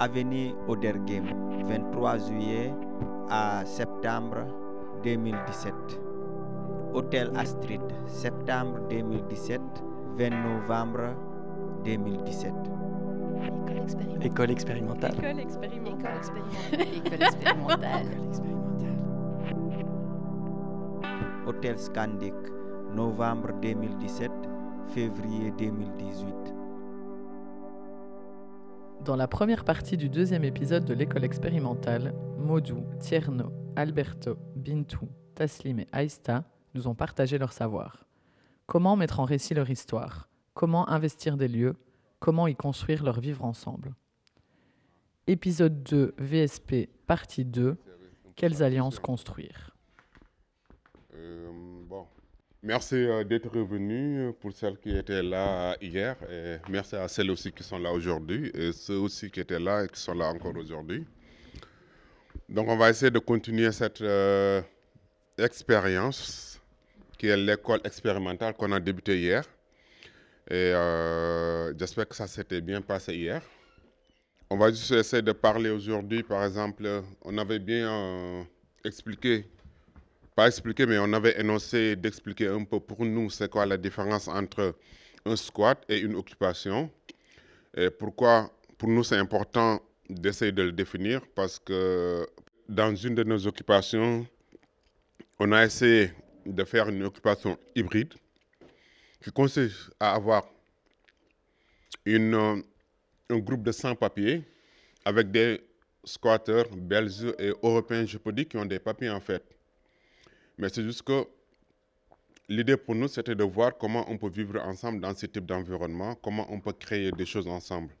Avenue Odergem, 23 juillet à septembre 2017. Hôtel Astrid, septembre 2017, 20 novembre 2017. École expérimentale. École expérimentale. École expérimentale. Hôtel Scandic, novembre 2017, février 2018. Dans la première partie du deuxième épisode de l'école expérimentale, Modou, Tierno, Alberto, Bintou, Taslim et Aïsta nous ont partagé leur savoir. Comment mettre en récit leur histoire? Comment investir des lieux? Comment y construire leur vivre ensemble? Épisode 2 VSP, partie 2 Quelles alliances construire? Euh. Merci euh, d'être revenu pour celles qui étaient là hier et merci à celles aussi qui sont là aujourd'hui et ceux aussi qui étaient là et qui sont là encore aujourd'hui. Donc on va essayer de continuer cette euh, expérience qui est l'école expérimentale qu'on a débutée hier. Et euh, j'espère que ça s'était bien passé hier. On va juste essayer de parler aujourd'hui, par exemple, on avait bien euh, expliqué pas expliqué, mais on avait énoncé d'expliquer un peu pour nous c'est quoi la différence entre un squat et une occupation. Et pourquoi pour nous c'est important d'essayer de le définir parce que dans une de nos occupations, on a essayé de faire une occupation hybride qui consiste à avoir une, euh, un groupe de 100 papiers avec des squatteurs belges et européens, je peux dire, qui ont des papiers en fait. Mais c'est juste que l'idée pour nous, c'était de voir comment on peut vivre ensemble dans ce type d'environnement, comment on peut créer des choses ensemble.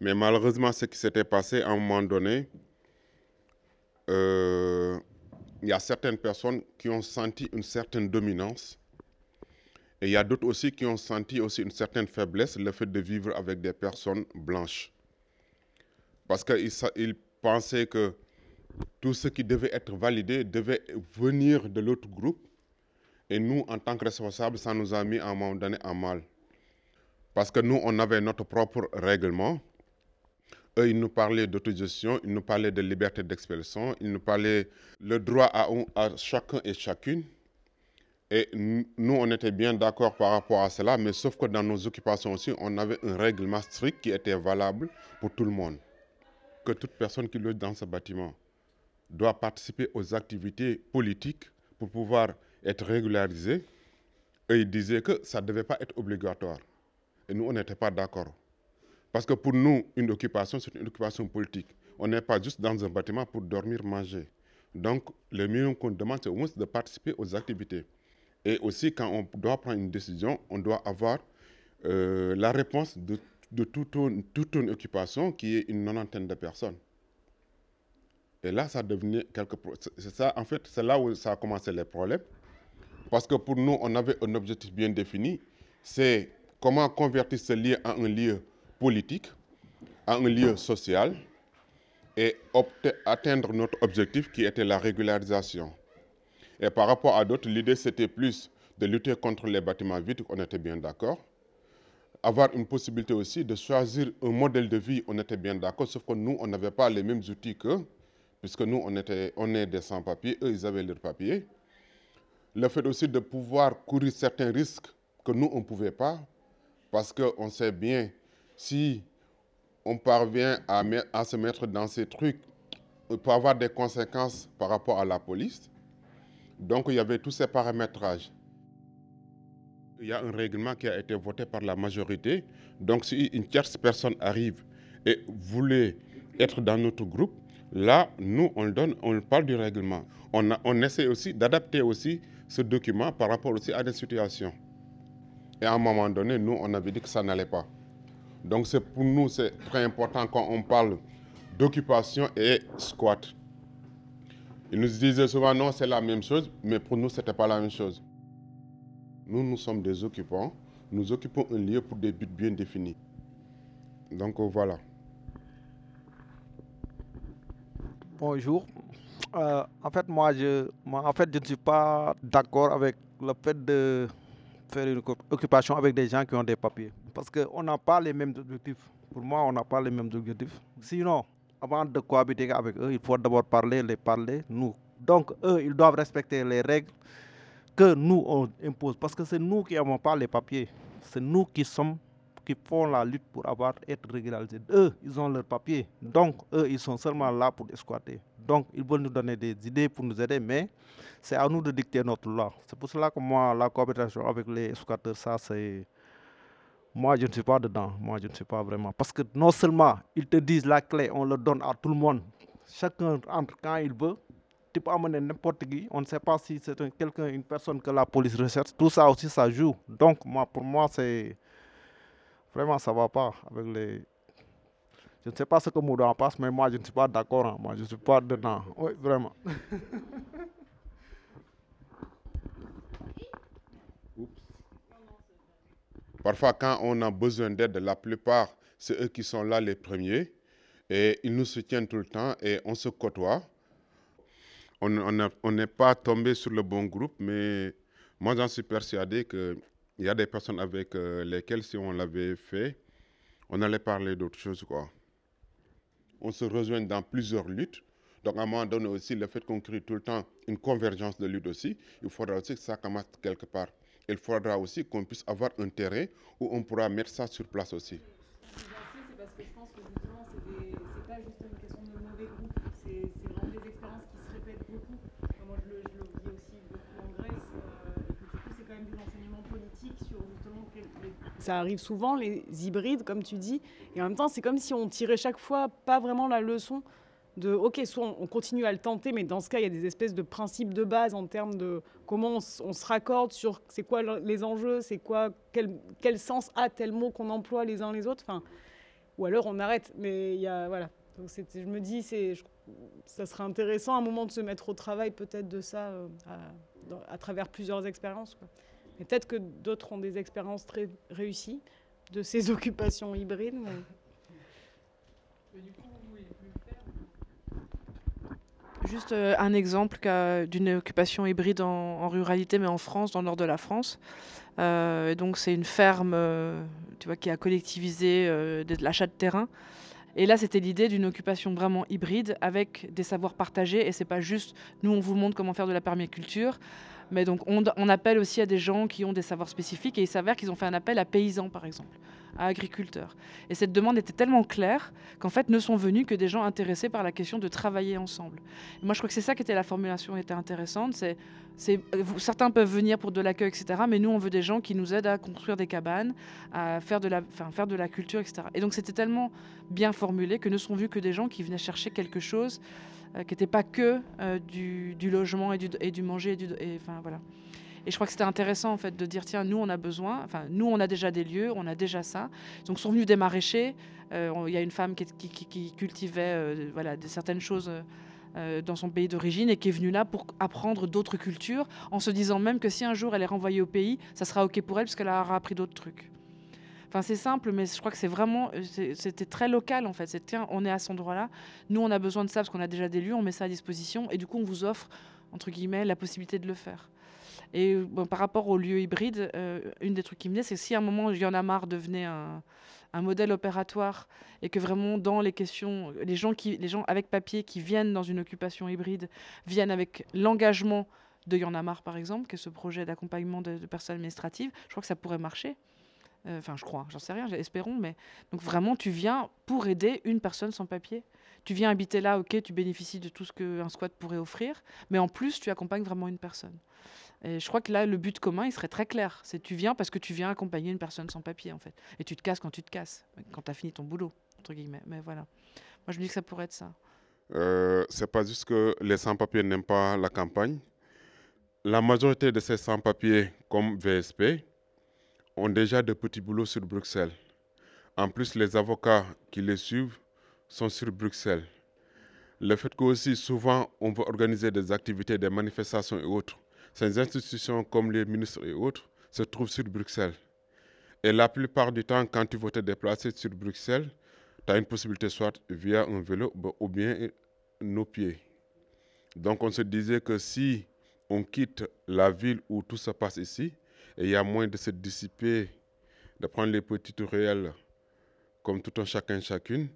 Mais malheureusement, ce qui s'était passé à un moment donné, euh, il y a certaines personnes qui ont senti une certaine dominance. Et il y a d'autres aussi qui ont senti aussi une certaine faiblesse, le fait de vivre avec des personnes blanches. Parce qu'ils ils pensaient que tout ce qui devait être validé devait venir de l'autre groupe. Et nous, en tant que responsables, ça nous a mis à un moment donné en mal. Parce que nous, on avait notre propre règlement. Eux, ils nous parlaient d'autogestion, ils nous parlaient de liberté d'expression, ils nous parlaient le droit à, à chacun et chacune. Et nous, on était bien d'accord par rapport à cela, mais sauf que dans nos occupations aussi, on avait un règlement strict qui était valable pour tout le monde. Que toute personne qui loge dans ce bâtiment doit participer aux activités politiques pour pouvoir être régularisé. Et ils disaient que ça ne devait pas être obligatoire. Et nous, on n'était pas d'accord. Parce que pour nous, une occupation, c'est une occupation politique. On n'est pas juste dans un bâtiment pour dormir, manger. Donc, le minimum qu'on demande, c'est au moins de participer aux activités. Et aussi, quand on doit prendre une décision, on doit avoir euh, la réponse de, toute, une, toute une occupation qui est une nonantaine de personnes. Et là, ça devenait quelque C'est ça, en fait, c'est là où ça a commencé les problèmes. Parce que pour nous, on avait un objectif bien défini. C'est comment convertir ce lieu en un lieu politique, en un lieu social, et atteindre notre objectif qui était la régularisation. Et par rapport à d'autres, l'idée c'était plus de lutter contre les bâtiments vides, on était bien d'accord. Avoir une possibilité aussi de choisir un modèle de vie, on était bien d'accord, sauf que nous, on n'avait pas les mêmes outils qu'eux puisque nous, on, était, on est des sans-papiers, eux, ils avaient leurs papiers. Le fait aussi de pouvoir courir certains risques que nous, on ne pouvait pas, parce qu'on sait bien, si on parvient à, à, se mettre dans ces trucs, il peut avoir des conséquences par rapport à la police. Donc, il y avait tous ces paramétrages. Il y a un règlement qui a été voté par la majorité. Donc, si une tierce personne arrive et voulait être dans notre groupe, Là, nous, on, donne, on parle du règlement. On, essaie aussi d'adapter aussi ce document par rapport aussi à des situations. Et à un moment donné, nous, on avait dit que ça n'allait pas. Donc, pour nous, c'est très important quand on parle d'occupation et squat. Ils nous disaient souvent, non, c'est la même chose, mais pour nous, ce n'était pas la même chose. Nous, nous sommes des occupants. Nous occupons un lieu pour des buts bien définis. Donc, voilà. Bonjour. Euh, en fait, moi je, moi, en fait, je ne suis pas d'accord avec le fait de faire une occupation avec des gens qui ont des papiers. Parce qu'on n'a pas les mêmes objectifs. Pour moi, on n'a pas les mêmes objectifs. Sinon, avant de cohabiter avec eux, il faut d'abord parler, les parler, nous. Donc, eux, ils doivent respecter les règles que nous, on impose. Parce que c'est nous qui n'avons pas les papiers. C'est nous qui sommes qui font la lutte pour avoir être régularisés. Eux, ils ont leurs papiers. Donc, eux, ils sont seulement là pour exploiter. Donc, ils veulent nous donner des idées pour nous aider, mais c'est à nous de dicter notre loi. C'est pour cela que moi, la coopération avec les squatteurs, ça, c'est. Moi, je ne suis pas dedans. Moi, je ne suis pas vraiment. Parce que non seulement ils te disent la clé, on le donne à tout le monde. Chacun entre quand il veut. Tu peux amener n'importe qui. On ne sait pas si c'est quelqu'un, une personne que la police recherche. Tout ça aussi, ça joue. Donc, moi, pour moi, c'est. Vraiment, ça ne va pas avec les. Je ne sais pas ce que Moudou en passe, mais moi, je ne suis pas d'accord. Hein. Moi, je ne suis pas dedans. Oui, vraiment. Parfois, quand on a besoin d'aide, la plupart, c'est eux qui sont là les premiers. Et ils nous soutiennent tout le temps et on se côtoie. On n'est pas tombé sur le bon groupe, mais moi, j'en suis persuadé qu'il y a des personnes avec euh, lesquelles, si on l'avait fait, on allait parler d'autres choses. Quoi. On se rejoint dans plusieurs luttes. Donc, à un moment donné aussi, le fait qu'on crée tout le temps une convergence de luttes aussi, il faudra aussi que ça commence quelque part. Il faudra aussi qu'on puisse avoir un terrain où on pourra mettre ça sur place aussi. C'est parce que je pense que justement, c'est pas juste une question de mauvais groupe, c'est vraiment des expériences qui se répètent beaucoup. Moi, je le, je le vis aussi beaucoup en Grèce, euh, et que du coup, c'est quand même des enseignements politiques sur justement. que les- Ça arrive souvent, les hybrides, comme tu dis, et en même temps, c'est comme si on tirait chaque fois pas vraiment la leçon de ok, soit on on continue à le tenter, mais dans ce cas, il y a des espèces de principes de base en termes de comment on, se raccorde sur c'est quoi le- les enjeux, c'est quoi quel, quel sens a tel mot qu'on emploie les uns les autres. Enfin, ou alors on arrête. Mais il y a voilà. Donc je me dis c'est ça serait intéressant à un moment de se mettre au travail peut-être de ça euh, à, travers plusieurs expériences. Mais peut-être que d'autres ont des expériences très réussies de ces occupations hybrides. mais- Juste euh, un exemple d'une occupation hybride en, en ruralité, mais en France, dans le nord de la France. Euh, et donc c'est une ferme, euh, tu vois, qui a collectivisé euh, de l'achat de terrain. Et là, c'était l'idée d'une occupation vraiment hybride avec des savoirs partagés. Et c'est pas juste nous, on vous montre comment faire de la permaculture. Mais donc, on, appelle aussi à des gens qui ont des savoirs spécifiques. Et il s'avère qu'ils ont fait un appel à paysans, par exemple, à agriculteurs. Et cette demande était tellement claire qu'en fait, ne sont venus que des gens intéressés par la question de travailler ensemble. Moi, je crois que c'est ça qui était la formulation était intéressante. C'est, certains peuvent venir pour de l'accueil, etc. Mais nous, on veut des gens qui nous aident à construire des cabanes, à faire de la, faire de la culture, etc. Et donc, c'était tellement bien formulé que ne sont vus que des gens qui venaient chercher quelque chose qui n'était pas que euh, du, logement et du, manger. Et du, enfin, voilà. Et je crois que c'était intéressant en fait de dire tiens nous on a besoin, enfin nous on a déjà des lieux, on a déjà ça. Donc sont venus des maraîchers. Euh, Il y a une femme qui, qui- cultivait euh, voilà certaines choses. euh, euh, dans son pays d'origine et qui est venue là pour apprendre d'autres cultures en se disant même que si un jour elle est renvoyée au pays, ça sera ok pour elle parce qu'elle aura appris d'autres trucs. Enfin, c'est simple, mais je crois que c'est vraiment, euh, c'était très local en fait. C'est tiens, on est à cet endroit-là, nous on a besoin de ça parce qu'on a déjà des lieux, on met ça à disposition et du coup on vous offre entre guillemets la possibilité de le faire. Et euh, par rapport aux lieux hybrides, euh, une des trucs qui me venait, c'est que si à un moment il y devenait un, modèle opératoire et que vraiment dans les questions, les gens, qui, les gens avec papier qui viennent dans une occupation hybride viennent avec l'engagement de Y en a marre par exemple, qui est ce projet d'accompagnement de personnes administratives, je crois que ça pourrait marcher. Euh, Enfin, je crois, j'en sais rien, espérons, mais donc vraiment, tu viens pour aider une personne sans papier. Tu viens habiter là, ok, tu bénéficies de tout ce qu'un squat pourrait offrir, mais en plus, tu accompagnes vraiment une personne. Et je crois que là, le but commun, il serait très clair. C'est tu viens parce que tu viens accompagner une personne sans papier, en fait. Et tu te casses quand tu te casses, quand tu as fini ton boulot, entre guillemets. Mais voilà. Moi, je me dis que ça pourrait être ça. Euh, c'est pas juste que les sans-papiers n'aiment pas la campagne. La majorité de ces sans-papiers, comme VSP, ont déjà de petits boulots sur Bruxelles. En plus, les avocats qui les suivent sont sur Bruxelles. Le fait qu'aussi, souvent, on veut organiser des activités, des manifestations et autres, ces institutions comme les ministres et autres se trouvent sur Bruxelles. Et la plupart du temps, quand tu veux te déplacer sur Bruxelles, tu as une possibilité soit via un vélo bah, ou bien nos pieds. Donc on se disait que si on quitte la ville où tout se passe ici, et il y a moins de se dissiper, de prendre les petites ruelles comme tout un chacun, chacune.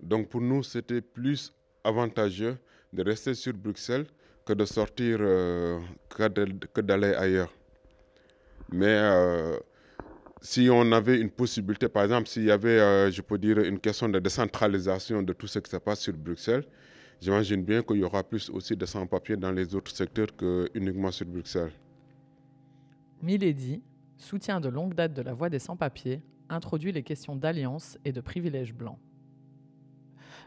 Donc pour nous, c'était plus avantageux de rester sur Bruxelles que de sortir, euh, que d'aller ailleurs. Mais euh, si on avait une possibilité, par exemple, s'il y avait, euh, je peux dire, une question de décentralisation de tout ce qui se passe sur Bruxelles, j'imagine bien qu'il y aura plus aussi de sans-papiers dans les autres secteurs que uniquement sur Bruxelles. Milady, soutien de longue date de la voix des sans-papiers, introduit les questions d'alliance et de privilèges blancs.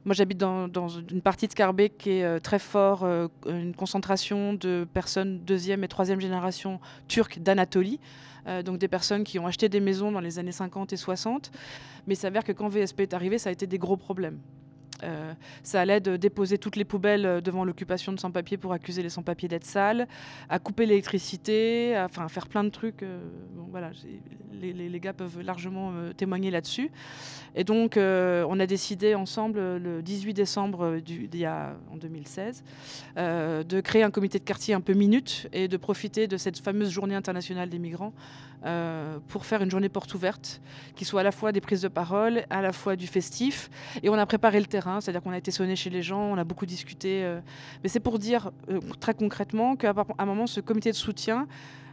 Moi, j'habite dans, une partie de Scarbeck qui est euh, très fort, euh, une concentration de personnes deuxième et troisième génération turques d'Anatolie. Euh, donc des personnes qui ont acheté des maisons dans les années 50 et 60. Mais il s'avère que quand VSP est arrivé, ça a été des gros problèmes. Euh, ça allait de déposer toutes les poubelles euh, devant l'occupation de sans-papiers pour accuser les sans-papiers d'être sales, à couper l'électricité, à, enfin, faire plein de trucs. Euh, voilà, les, gars peuvent largement témoigner là-dessus. Et donc, on a décidé ensemble, le 18 décembre du, y a, en 2016, de créer un comité de quartier un peu minute et de profiter de cette fameuse journée internationale des migrants pour faire une journée porte ouverte, qui soit à la fois des prises de parole, à la fois du festif. Et on a préparé le terrain, c'est-à-dire qu'on a été sonné chez les gens, on a beaucoup discuté. Euh. mais c'est pour dire euh, très concrètement qu'à un moment, ce comité de soutien,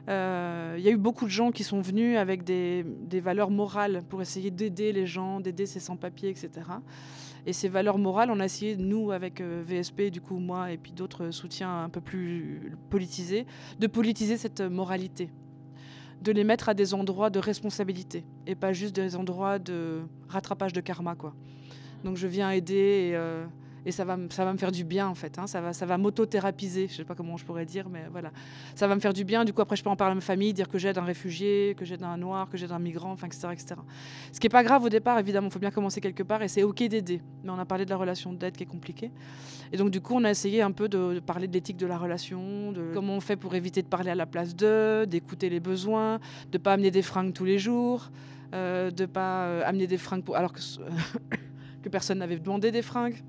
il y a eu beaucoup de gens qui sont venus avec des, des valeurs morales pour essayer d'aider les gens, d'aider ces sans-papiers, etc. Et ces valeurs morales, on a essayé, nous, avec VSP, du coup, moi, et puis d'autres soutiens un peu plus politisés, de politiser cette moralité de les mettre à des endroits de responsabilité et pas juste des endroits de rattrapage de karma. Quoi. Donc je viens aider et, euh, ça va, ça va me faire du bien en fait. Hein. Ça va, ça va m'auto-thérapiser, je sais pas comment je pourrais dire, mais voilà. Ça va me faire du bien. Du coup, après, je peux en parler à ma famille, dire que j'aide un réfugié, que j'aide un noir, que j'aide un migrant, enfin, etc., etc. Ce qui est pas grave au départ, évidemment, il faut bien commencer quelque part et c'est ok d'aider. Mais on a parlé de la relation d'aide qui est compliquée. Et donc, du coup, on a essayé un peu de, parler de l'éthique de la relation, de comment on fait pour éviter de parler à la place d'eux, d'écouter les besoins, de pas amener des fringues tous les jours, euh, de pas euh, amener des fringues pour... alors que, personne n'avait demandé des fringues.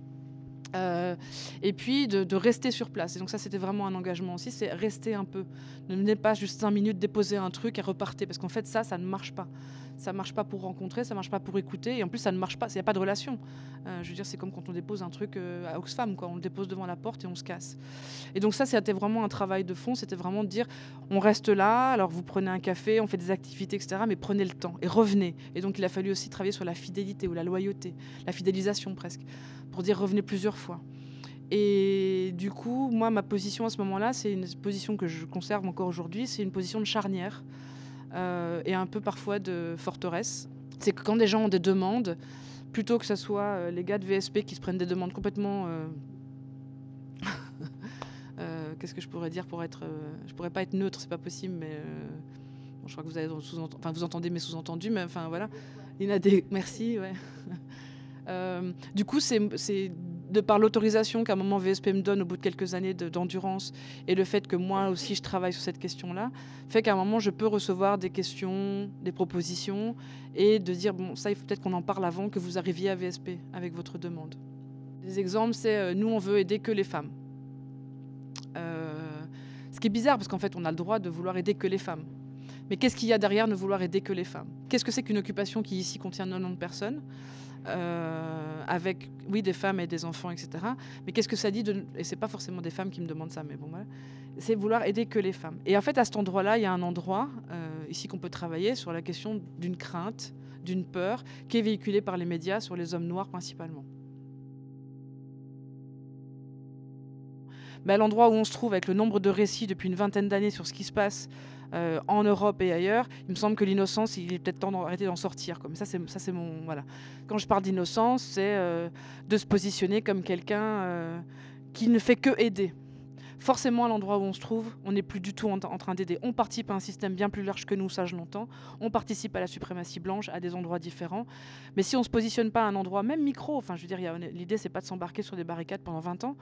Euh, et puis de, rester sur place. Et donc ça, c'était vraiment un engagement aussi, c'est rester un peu. Ne venez pas juste cinq minutes déposer un truc et repartez, parce qu'en fait ça, ça ne marche pas. Ça marche pas pour rencontrer, ça marche pas pour écouter, et en plus ça ne marche pas. Il n'y a pas de relation. Euh, je veux dire, c'est comme quand on dépose un truc euh, à Oxfam, quoi. On le dépose devant la porte et on se casse. Et donc ça, c'était vraiment un travail de fond. C'était vraiment de dire, on reste là. Alors vous prenez un café, on fait des activités, etc. Mais prenez le temps et revenez. Et donc il a fallu aussi travailler sur la fidélité ou la loyauté, la fidélisation presque dire revenez plusieurs fois. Et du coup, moi, ma position à ce moment-là, c'est une position que je conserve encore aujourd'hui, c'est une position de charnière euh, et un peu parfois de forteresse. C'est que quand des gens ont des demandes, plutôt que ce soit euh, les gars de VSP qui se prennent des demandes complètement... Euh, qu'est-ce que je pourrais dire pour être... je pourrais pas être neutre, c'est pas possible, mais... je crois que vous, avez enfin, vous entendez mes sous-entendus, mais enfin voilà. Il y en a des... Merci, ouais. Euh, du coup, c'est de par l'autorisation qu'à un moment VSP me donne au bout de quelques années d'endurance et le fait que moi aussi je travaille sur cette question-là, fait qu'à un moment je peux recevoir des questions, des propositions et de dire bon ça il faut peut-être qu'on en parle avant que vous arriviez à VSP avec votre demande. Des exemples c'est euh, nous on veut aider que les femmes. Euh, ce qui est bizarre parce qu'en fait on a le droit de vouloir aider que les femmes. Mais qu'est-ce qu'il y a derrière ne vouloir aider que les femmes? Qu'est-ce que c'est qu'une occupation qui ici contient 90 personnes? Euh, avec, oui, des femmes et des enfants, etc. Mais qu'est-ce que ça dit de... Et c'est pas forcément des femmes qui me demandent ça, mais bon, voilà. C'est vouloir aider que les femmes. Et en fait, à cet endroit-là, il y a un endroit euh, ici qu'on peut travailler sur la question d'une crainte, d'une peur, qui est véhiculée par les médias sur les hommes noirs principalement. Mais à l'endroit où on se trouve, avec le nombre de récits depuis une vingtaine d'années sur ce qui se passe euh, en Europe et ailleurs, il me semble que l'innocence, il est peut-être temps d'arrêter d'en sortir. Comme ça, c'est ça, c'est mon voilà. Quand je parle d'innocence, c'est euh, de se positionner comme quelqu'un euh, qui ne fait que aider. Forcément, à l'endroit où on se trouve, on n'est plus du tout en, train d'aider. On participe à un système bien plus large que nous, ça je l'entends. On participe à la suprématie blanche à des endroits différents. Mais si on ne se positionne pas à un endroit, même micro, enfin je veux dire, l'idée c'est pas de s'embarquer sur des barricades pendant 20 ans,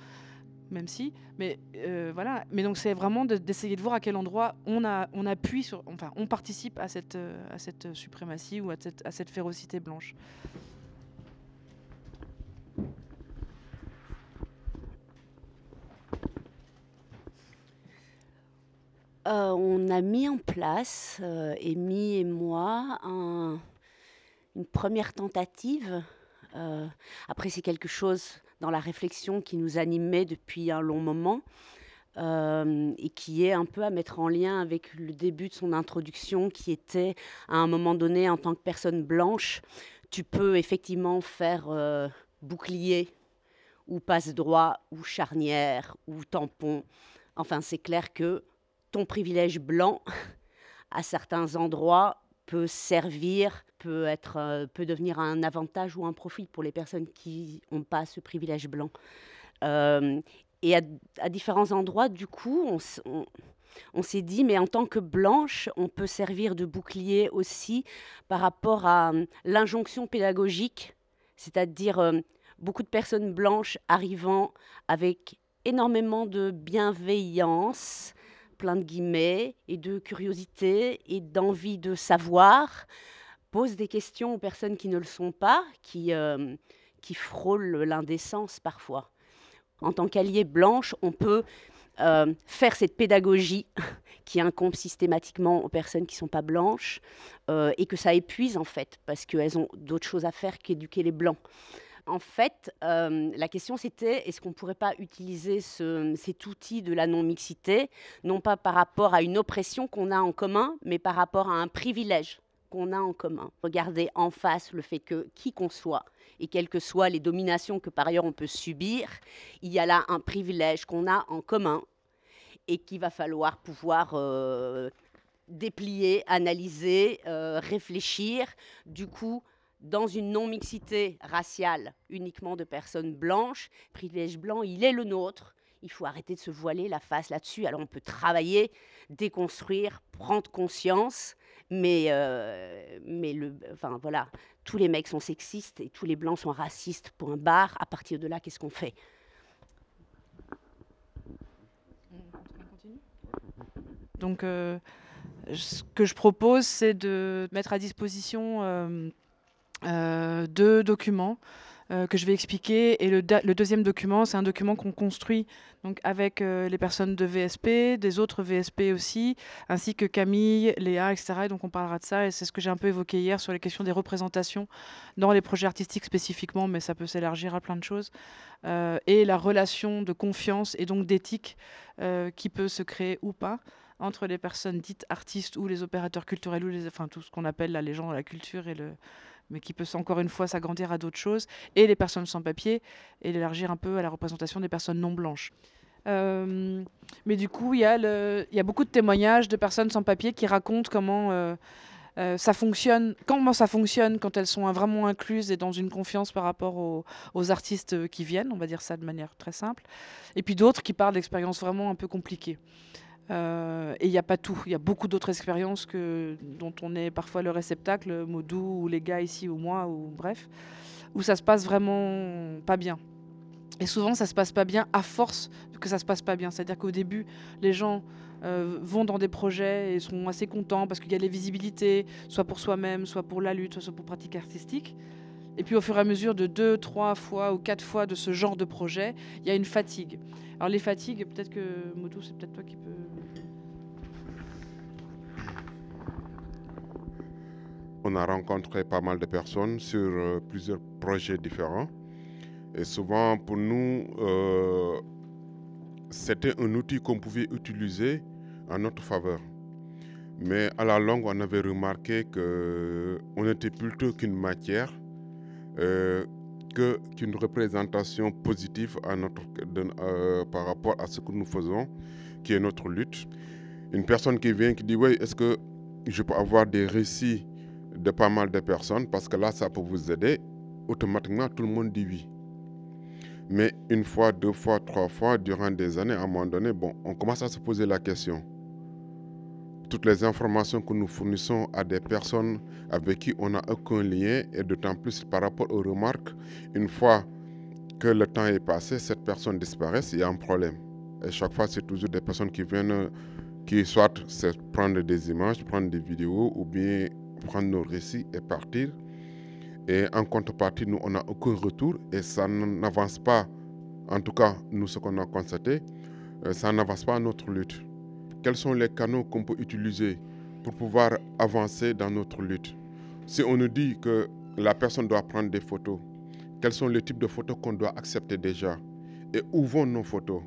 même si. Mais euh, voilà. Mais donc c'est vraiment d'essayer de, voir à quel endroit on, appuie sur, enfin, on participe à cette, euh, suprématie ou à cette, férocité blanche. Euh, on a mis en place, Amy et moi, une première tentative. Euh, après, c'est quelque chose dans la réflexion qui nous animait depuis un long moment euh, et qui est un peu à mettre en lien avec le début de son introduction, qui était à un moment donné, en tant que personne blanche, tu peux effectivement faire euh, bouclier ou passe droit ou charnière ou tampon. Enfin, c'est clair que ton privilège blanc, à certains endroits, peut servir, peut, être, euh, peut devenir un avantage ou un profit pour les personnes qui n'ont pas ce privilège blanc. Euh, et à, différents endroits, du coup, on, s'est dit, mais en tant que blanche, on peut servir de bouclier aussi par rapport à euh, l'injonction pédagogique, c'est-à-dire beaucoup de personnes blanches arrivant avec énormément de bienveillance, plein de guillemets, et de curiosité et d'envie de savoir, posent des questions aux personnes qui ne le sont pas, qui, euh, qui frôlent l'indécence parfois. En tant qu'allié blanche, on peut euh, faire cette pédagogie qui incombe systématiquement aux personnes qui ne sont pas blanches euh, et que ça épuise en fait, parce qu'elles ont d'autres choses à faire qu'éduquer les blancs en fait, la question c'était est-ce qu'on ne pourrait pas utiliser cet outil de la non-mixité, non pas par rapport à une oppression qu'on a en commun, mais par rapport à un privilège qu'on a en commun. Regarder en face le fait que qui qu'on soit, et quelles que soient les dominations que par ailleurs on peut subir, il y a là un privilège qu'on a en commun et qu'il va falloir pouvoir euh, déplier, analyser, euh, réfléchir. Du coup, dans une non-mixité raciale uniquement de personnes blanches, privilège blanc, il est le nôtre. Il faut arrêter de se voiler la face là-dessus. Alors on peut travailler, déconstruire, prendre conscience, mais, euh, mais le, enfin, voilà, tous les mecs sont sexistes et tous les blancs sont racistes pour un bar. À partir de là, qu'est-ce qu'on fait? Donc, euh, ce que je propose, c'est de mettre à disposition euh, deux documents euh, que je vais expliquer. Et le, deuxième document, c'est un document qu'on construit donc, avec euh, les personnes de VSP, des autres VSP aussi, ainsi que Camille, Léa, etc. Et donc on parlera de ça. Et c'est ce que j'ai un peu évoqué hier sur les questions des représentations dans les projets artistiques spécifiquement, mais ça peut s'élargir à plein de choses. et la relation de confiance et donc d'éthique qui peut se créer ou pas entre les personnes dites artistes ou les opérateurs culturels ou les, enfin tout ce qu'on appelle là, les gens de la culture et le, mais qui peut encore une fois s'agrandir à d'autres choses, et les personnes sans papier, et l'élargir un peu à la représentation des personnes non blanches. Euh, mais du coup, il y, a beaucoup de témoignages de personnes sans papier qui racontent comment euh, euh, ça fonctionne, comment ça fonctionne quand elles sont vraiment incluses et dans une confiance par rapport aux artistes qui viennent, on va dire ça de manière très simple. Et puis d'autres qui parlent d'expériences vraiment un peu compliquées. Euh, et il n'y a pas tout. Il y a beaucoup d'autres expériences dont on est parfois le réceptacle, Modou ou les gars ici ou moi, ou bref, où ça se passe vraiment pas bien. Et souvent, ça se passe pas bien à force que ça se passe pas bien. C'est-à-dire qu'au début, les gens euh, vont dans des projets et sont assez contents parce qu'il y a les visibilités, soit pour soi-même, soit pour la lutte, soit pour pratique artistique. Et puis au fur et à mesure de deux, trois fois ou quatre fois de ce genre de projet, il y a une fatigue. Alors les fatigues, peut-être que Moto, c'est peut-être toi qui peux. On a rencontré pas mal de personnes sur euh, plusieurs projets différents. Et souvent, pour nous, euh, c'était un outil qu'on pouvait utiliser en notre faveur. Mais à la longue, on avait remarqué qu'on était plutôt qu'une matière euh, qu'une représentation positive euh, par rapport à ce que nous faisons, qui est notre lutte. Une personne qui vient qui dit oui, est-ce que je peux avoir des récits de pas mal de personnes? Parce que là, ça peut vous aider. Automatiquement, tout le monde dit oui. Mais une fois, deux fois, trois fois, durant des années, à un moment donné, bon, on commence à se poser la question toutes les informations que nous fournissons à des personnes avec qui on n'a aucun lien et d'autant plus par rapport aux remarques, une fois que le temps est passé, cette personne disparaît, il y a un problème. Et chaque fois, c'est toujours des personnes qui viennent, qui soit prendre des images, prendre des vidéos ou bien prendre nos récits et partir. Et en contrepartie, nous, on n'a aucun retour et ça n'avance pas, en tout cas, nous, ce qu'on a constaté, euh, ça n'avance pas notre lutte quels sont les canaux qu'on peut utiliser pour pouvoir avancer dans notre lutte? Si on nous dit que la personne doit prendre des photos Quels sont les types de photos qu'on doit accepter déjà? Et où vont nos photos?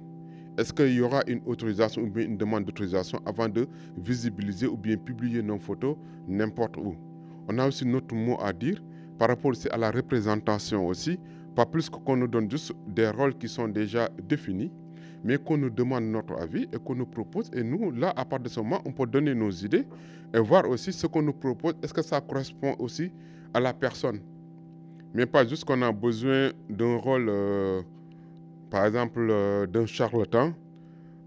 Est-ce qu'il y aura une autorisation ou une demande d'autorisation avant de visibiliser ou bien publier nos photos n'importe où? On a aussi notre mot à dire par rapport aussi à la représentation aussi, pas plus qu'on nous donne juste des rôles qui sont déjà définis, mais qu'on nous demande notre avis et qu'on nous propose. Et nous, là, à partir de ce moment, on peut donner nos idées et voir aussi ce qu'on nous propose, est-ce que ça correspond aussi à la personne? Mais pas juste qu'on a besoin d'un rôle, euh, par exemple, euh, d'un charlatan.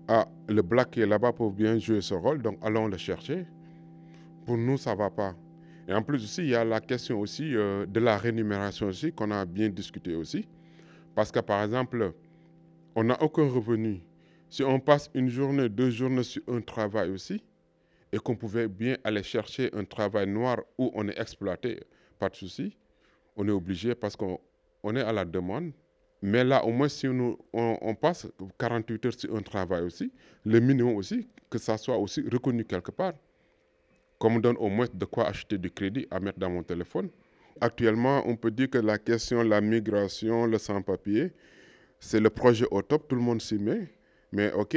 Ah, le black qui est là-bas peut bien jouer ce rôle, donc allons le chercher. Pour nous, ça ne va pas. Et en plus aussi, il y a la question aussi euh, de la rémunération aussi, qu'on a bien discuté aussi. Parce que par exemple, on n'a aucun revenu. Si on passe une journée, deux journées sur un travail aussi, et qu'on pouvait bien aller chercher un travail noir où on est exploité, pas de souci, on est obligé parce qu'on est à la demande. Mais là, au moins, si on, on, passe 48 heures sur un travail aussi, le minimum aussi, que ça soit aussi reconnu quelque part. Qu'on me donne au moins de quoi acheter du crédit à mettre dans mon téléphone. Actuellement, on peut dire que la question de la migration, le sans-papier, c'est le projet au top, tout le monde s'y met. Mais OK,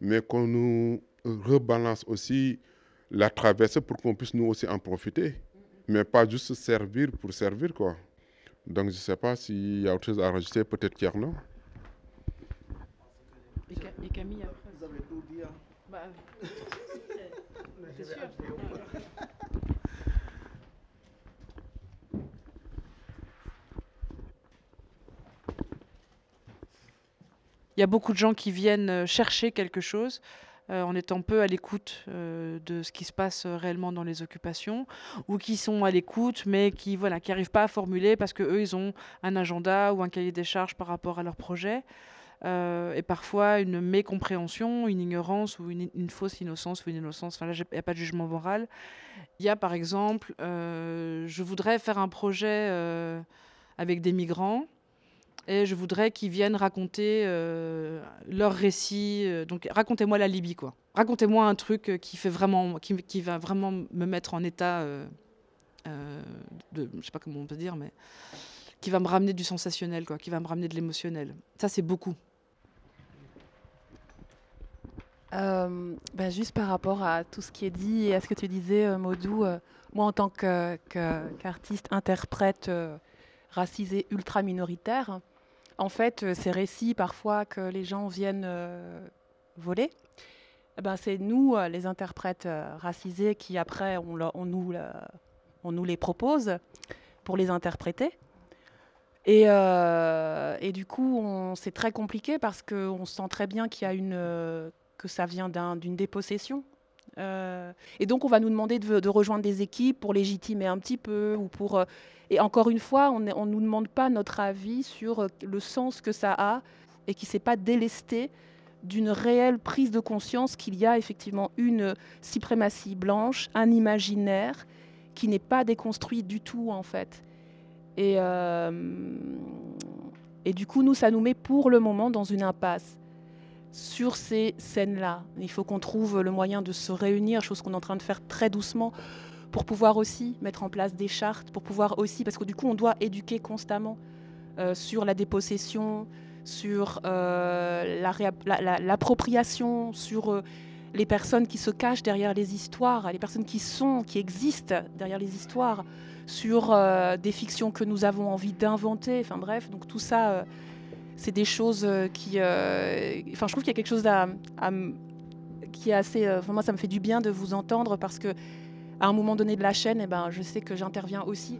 mais qu'on nous rebalance aussi la traversée pour qu'on puisse nous aussi en profiter. Mais pas juste servir pour servir, quoi. Donc, je ne sais pas s'il y a autre chose à rajouter, peut-être Tierno. Et, Ca- et Camille après. Vous avez tout dit. hein. Bah, Je vais sûr. Y a beaucoup de gens qui viennent euh, chercher quelque chose euh, en étant peu à l'écoute euh, de ce qui se passe réellement dans les occupations ou qui sont à l'écoute mais qui voilà qui n'arrivent pas à formuler parce que eux ils ont un agenda ou un cahier des charges par rapport à leur projet et parfois une mécompréhension, une ignorance ou une, fausse innocence ou une innocence. Enfin là, il n'y a pas de jugement moral. Il y a par exemple, je voudrais faire un projet avec des migrants et je voudrais qu'ils viennent raconter euh, leur récit. euh, donc racontez-moi la Libye, quoi. Racontez-moi un truc euh, qui fait vraiment, qui, va vraiment me mettre en état euh, de, je sais pas comment on peut dire, mais qui va me ramener du sensationnel, quoi, qui va me ramener de l'émotionnel. Ça, c'est beaucoup. Ben, juste par rapport à tout ce qui est dit et à ce que tu disais, Maudou, moi en tant qu'artiste, interprète euh, racisé ultra minoritaire, en fait, euh, ces récits parfois que les gens viennent euh, voler, eh ben, c'est nous, euh, les interprètes racisés, qui après on, nous, on nous les propose pour les interpréter. Et, et du coup, c'est très compliqué parce qu'on sent très bien qu'il y a une, que ça vient d'un- d'une dépossession. Euh, et donc, on va nous demander de, rejoindre des équipes pour légitimer un petit peu ou pour. euh, et encore une fois, on ne nous demande pas notre avis sur euh, le sens que ça a et qui ne s'est pas délesté d'une réelle prise de conscience qu'il y a effectivement une suprématie blanche, un imaginaire qui n'est pas déconstruit du tout en fait. Et, et du coup, nous, ça nous met pour le moment dans une impasse sur ces scènes-là. Il faut qu'on trouve le moyen de se réunir, chose qu'on est en train de faire très doucement, pour pouvoir aussi mettre en place des chartes, pour pouvoir aussi, parce que du coup, on doit éduquer constamment euh, sur la dépossession, sur euh, l'appropriation, sur euh, les personnes qui se cachent derrière les histoires, les personnes qui sont, qui existent derrière les histoires, sur des fictions que nous avons envie d'inventer. Enfin bref, donc tout ça, c'est des choses euh, qui. euh, Enfin, je trouve qu'il y a quelque chose qui est assez. euh, moi, ça me fait du bien de vous entendre parce que à un moment donné de la chaîne, eh ben, je sais que j'interviens aussi.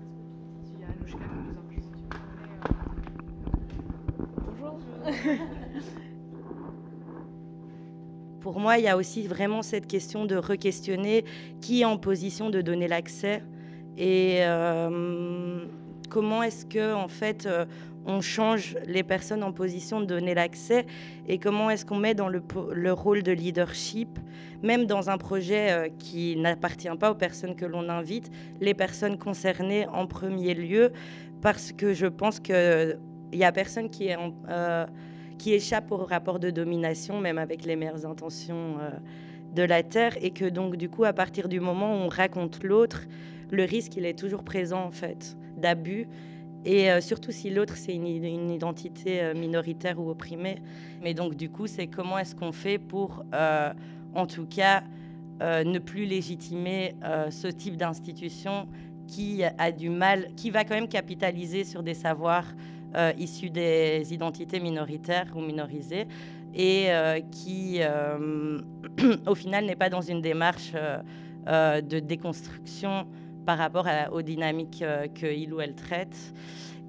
Bonjour. Pour moi, il y a aussi vraiment cette question de re-questionner qui est en position de donner l'accès et comment est-ce que en fait on change les personnes en position de donner l'accès et comment est-ce qu'on met dans le, rôle de leadership, même dans un projet euh, qui n'appartient pas aux personnes que l'on invite, les personnes concernées en premier lieu, parce que je pense qu'il n'y a personne qui euh, qui échappe au rapport de domination, même avec les meilleures intentions euh, de la Terre, et que donc du coup, à partir du moment où on raconte l'autre, le risque, il est toujours présent en fait, d'abus. Et euh, surtout si l'autre, c'est une, identité euh, minoritaire ou opprimée. Mais donc, du coup, c'est comment est-ce qu'on fait pour, euh, en tout cas, ne plus légitimer ce type d'institution qui a du mal, qui va quand même capitaliser sur des savoirs issus des identités minoritaires ou minorisées et qui, au final, n'est pas dans une démarche de déconstruction par rapport à- aux dynamiques euh, qu'il ou elle traite.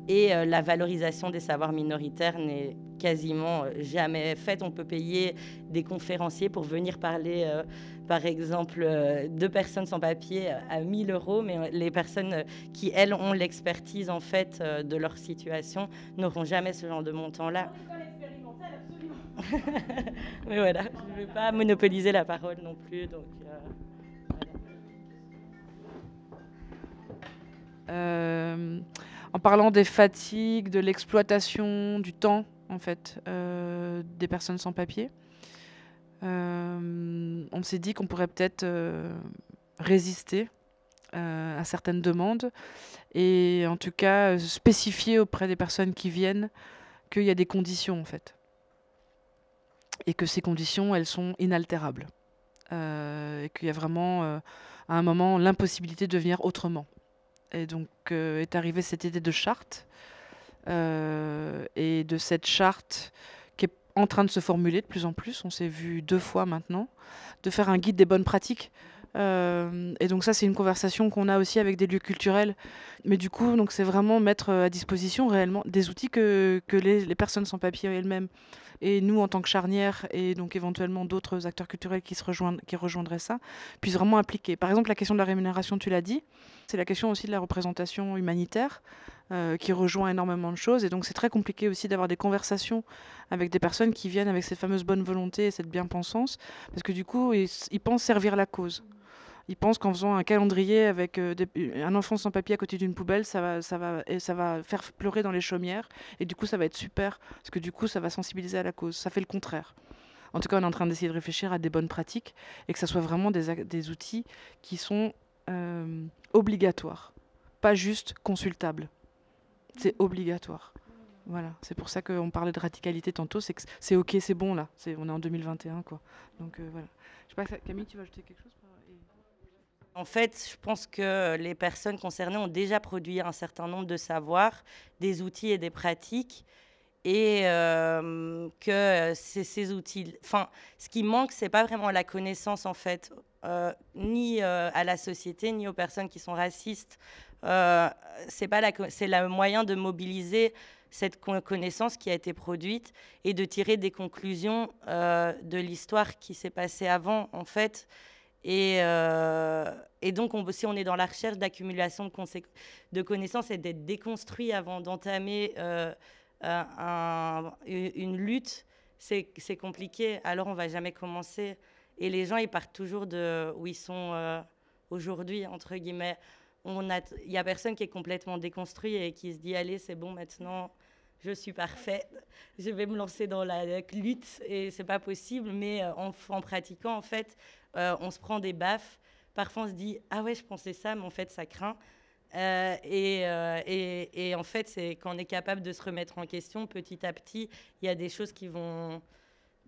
Et euh, la valorisation des savoirs minoritaires n'est quasiment euh, jamais faite. On peut payer des conférenciers pour venir parler, euh, par exemple, euh, de personnes sans papier à 1000 euros, mais les personnes qui, elles, ont l'expertise en fait euh, de leur situation n'auront jamais ce genre de montant-là. mais voilà, je ne veux pas monopoliser la parole non plus. Donc, en parlant des fatigues, de l'exploitation du temps, en fait, euh, des personnes sans papier, euh, on s'est dit qu'on pourrait peut-être euh, résister euh, à certaines demandes et en tout cas euh, spécifier auprès des personnes qui viennent qu'il y a des conditions, en fait. Et que ces conditions, elles sont inaltérables. Euh, et qu'il y a vraiment, euh, à un moment, l'impossibilité de venir autrement. Et donc euh, est arrivée cette idée de charte. euh, et de cette charte qui est en train de se formuler de plus en plus, on s'est vu deux fois maintenant, de faire un guide des bonnes pratiques. Euh, et donc ça, c'est une conversation qu'on a aussi avec des lieux culturels. Mais du coup, donc c'est vraiment mettre à disposition réellement des outils que, que les, les personnes sans papier elles-mêmes et nous en tant que charnière et donc éventuellement d'autres acteurs culturels qui se qui rejoindraient ça, puissent vraiment appliquer. Par exemple, la question de la rémunération, tu l'as dit, c'est la question aussi de la représentation humanitaire euh, qui rejoint énormément de choses. Et donc, c'est très compliqué aussi d'avoir des conversations avec des personnes qui viennent avec cette fameuse bonne volonté et cette bien-pensance, parce que du coup, ils pensent servir la cause. Ils pensent qu'en faisant un calendrier avec euh, des- un enfant sans papier à côté d'une poubelle, ça va, ça, va, ça va faire pleurer dans les chaumières. Et du coup, ça va être super, parce que du coup, ça va sensibiliser à la cause. Ça fait le contraire. En tout cas, on est en train d'essayer de réfléchir à des bonnes pratiques et que ça soit vraiment des, outils qui sont euh, obligatoires, pas juste consultables. C'est obligatoire. Voilà, c'est pour ça qu'on parlait de radicalité tantôt, c'est que c'est ok, c'est bon là, on est en 2021 quoi. Donc euh, voilà. Je sais pas, Camille, tu veux ajouter quelque chose? En fait, je pense que les personnes concernées ont déjà produit un certain nombre de savoirs, des outils et des pratiques, et euh, que ces outils. Enfin, ce qui manque, c'est pas vraiment la connaissance en fait, euh, ni euh, à la société, ni aux personnes qui sont racistes. C'est pas c'est le moyen de mobiliser cette con- connaissance qui a été produite et de tirer des conclusions de l'histoire qui s'est passée avant, en fait. Et, euh, et donc, on, si on est dans la recherche d'accumulation de, de connaissances et d'être déconstruit avant d'entamer euh, un- une lutte, c'est compliqué. Alors, on va jamais commencer. Et les gens, ils partent toujours de où ils sont euh, aujourd'hui, entre guillemets. Il n'y a personne qui est complètement déconstruit et qui se dit Allez, c'est bon, maintenant, je suis parfait. Je vais me lancer dans la lutte. Et c'est pas possible. Mais en pratiquant, en fait, euh, on se prend des baffes. Parfois, on se dit Ah ouais, je pensais ça, mais en fait, ça craint. Euh, et, euh, et- en fait, c'est quand on est capable de se remettre en question petit à petit, il y a des choses qui vont,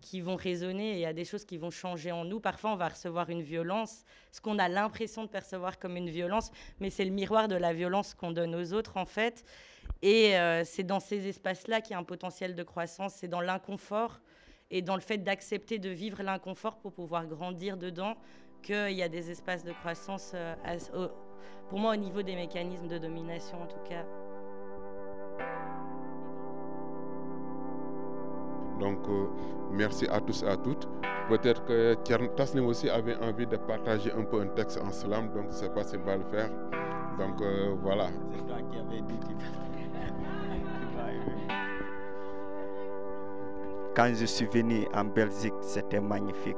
qui vont résonner et il y a des choses qui vont changer en nous. Parfois, on va recevoir une violence, ce qu'on a l'impression de percevoir comme une violence, mais c'est le miroir de la violence qu'on donne aux autres, en fait. Et c'est dans ces espaces-là qu'il y a un potentiel de croissance, c'est dans l'inconfort et dans le fait d'accepter de vivre l'inconfort pour pouvoir grandir dedans qu'il y a des espaces de croissance, euh, à- au- pour moi, au niveau des mécanismes de domination, en tout cas. Donc, euh, merci à tous et à toutes. Peut-être que Taslim aussi avait envie de partager un peu un texte en slam, donc je ne sais pas s'il va le faire. Donc, euh, voilà. C'est toi qui avais dit qu'il. Quand je suis venu en Belgique, c'était magnifique.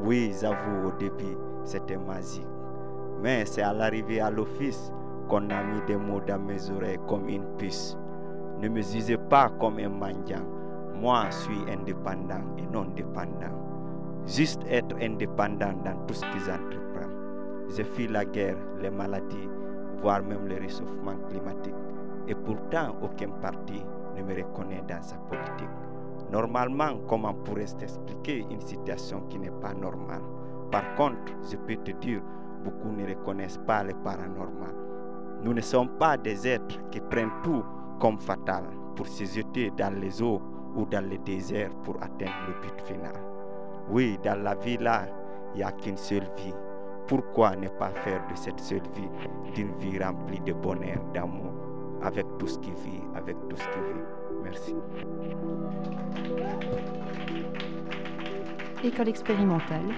Oui, j'avoue, au début, c'était magique. Mais c'est à l'arrivée à l'office qu'on a mis des mots dans mes oreilles comme une puce. Ne me jugez pas comme un mendiant. Moi, je suis indépendant et non dépendant. Juste être indépendant dans tout ce que j'entreprends. Je fuis la guerre, les maladies, voire même le réchauffement climatique. Et pourtant, aucun parti ne me reconnaît dans sa politique. Normalement, comment pourrais-je t'expliquer une situation qui n'est pas normale? Par contre, je peux te dire, beaucoup ne reconnaissent pas le paranormal. Nous ne sommes pas des êtres qui prennent tout comme fatal pour se jeter dans les eaux ou dans le désert pour atteindre le but final. Oui, dans la vie là, il n'y a qu'une seule vie. Pourquoi ne pas faire de cette seule vie d'une vie remplie de bonheur, d'amour, avec tout ce qui vit, avec tout ce qui vit Merci. École expérimentale.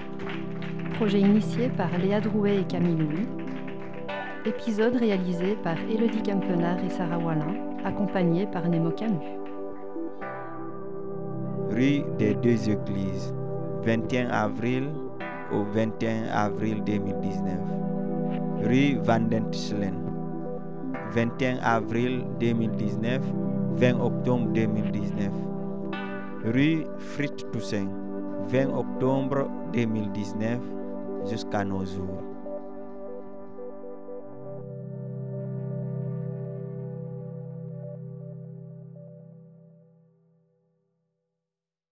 Projet initié par Léa Drouet et Camille Louis. Épisode réalisé par Elodie Campenard et Sarah Wallin, accompagné par Nemo Camus. Rue des Deux Églises, 21 avril au 21 avril 2019. Rue Vandenschlen, 21 avril 2019, 20 octobre 2019. Rue Fritz Toussaint, 20 octobre 2019 jusqu'à nos jours.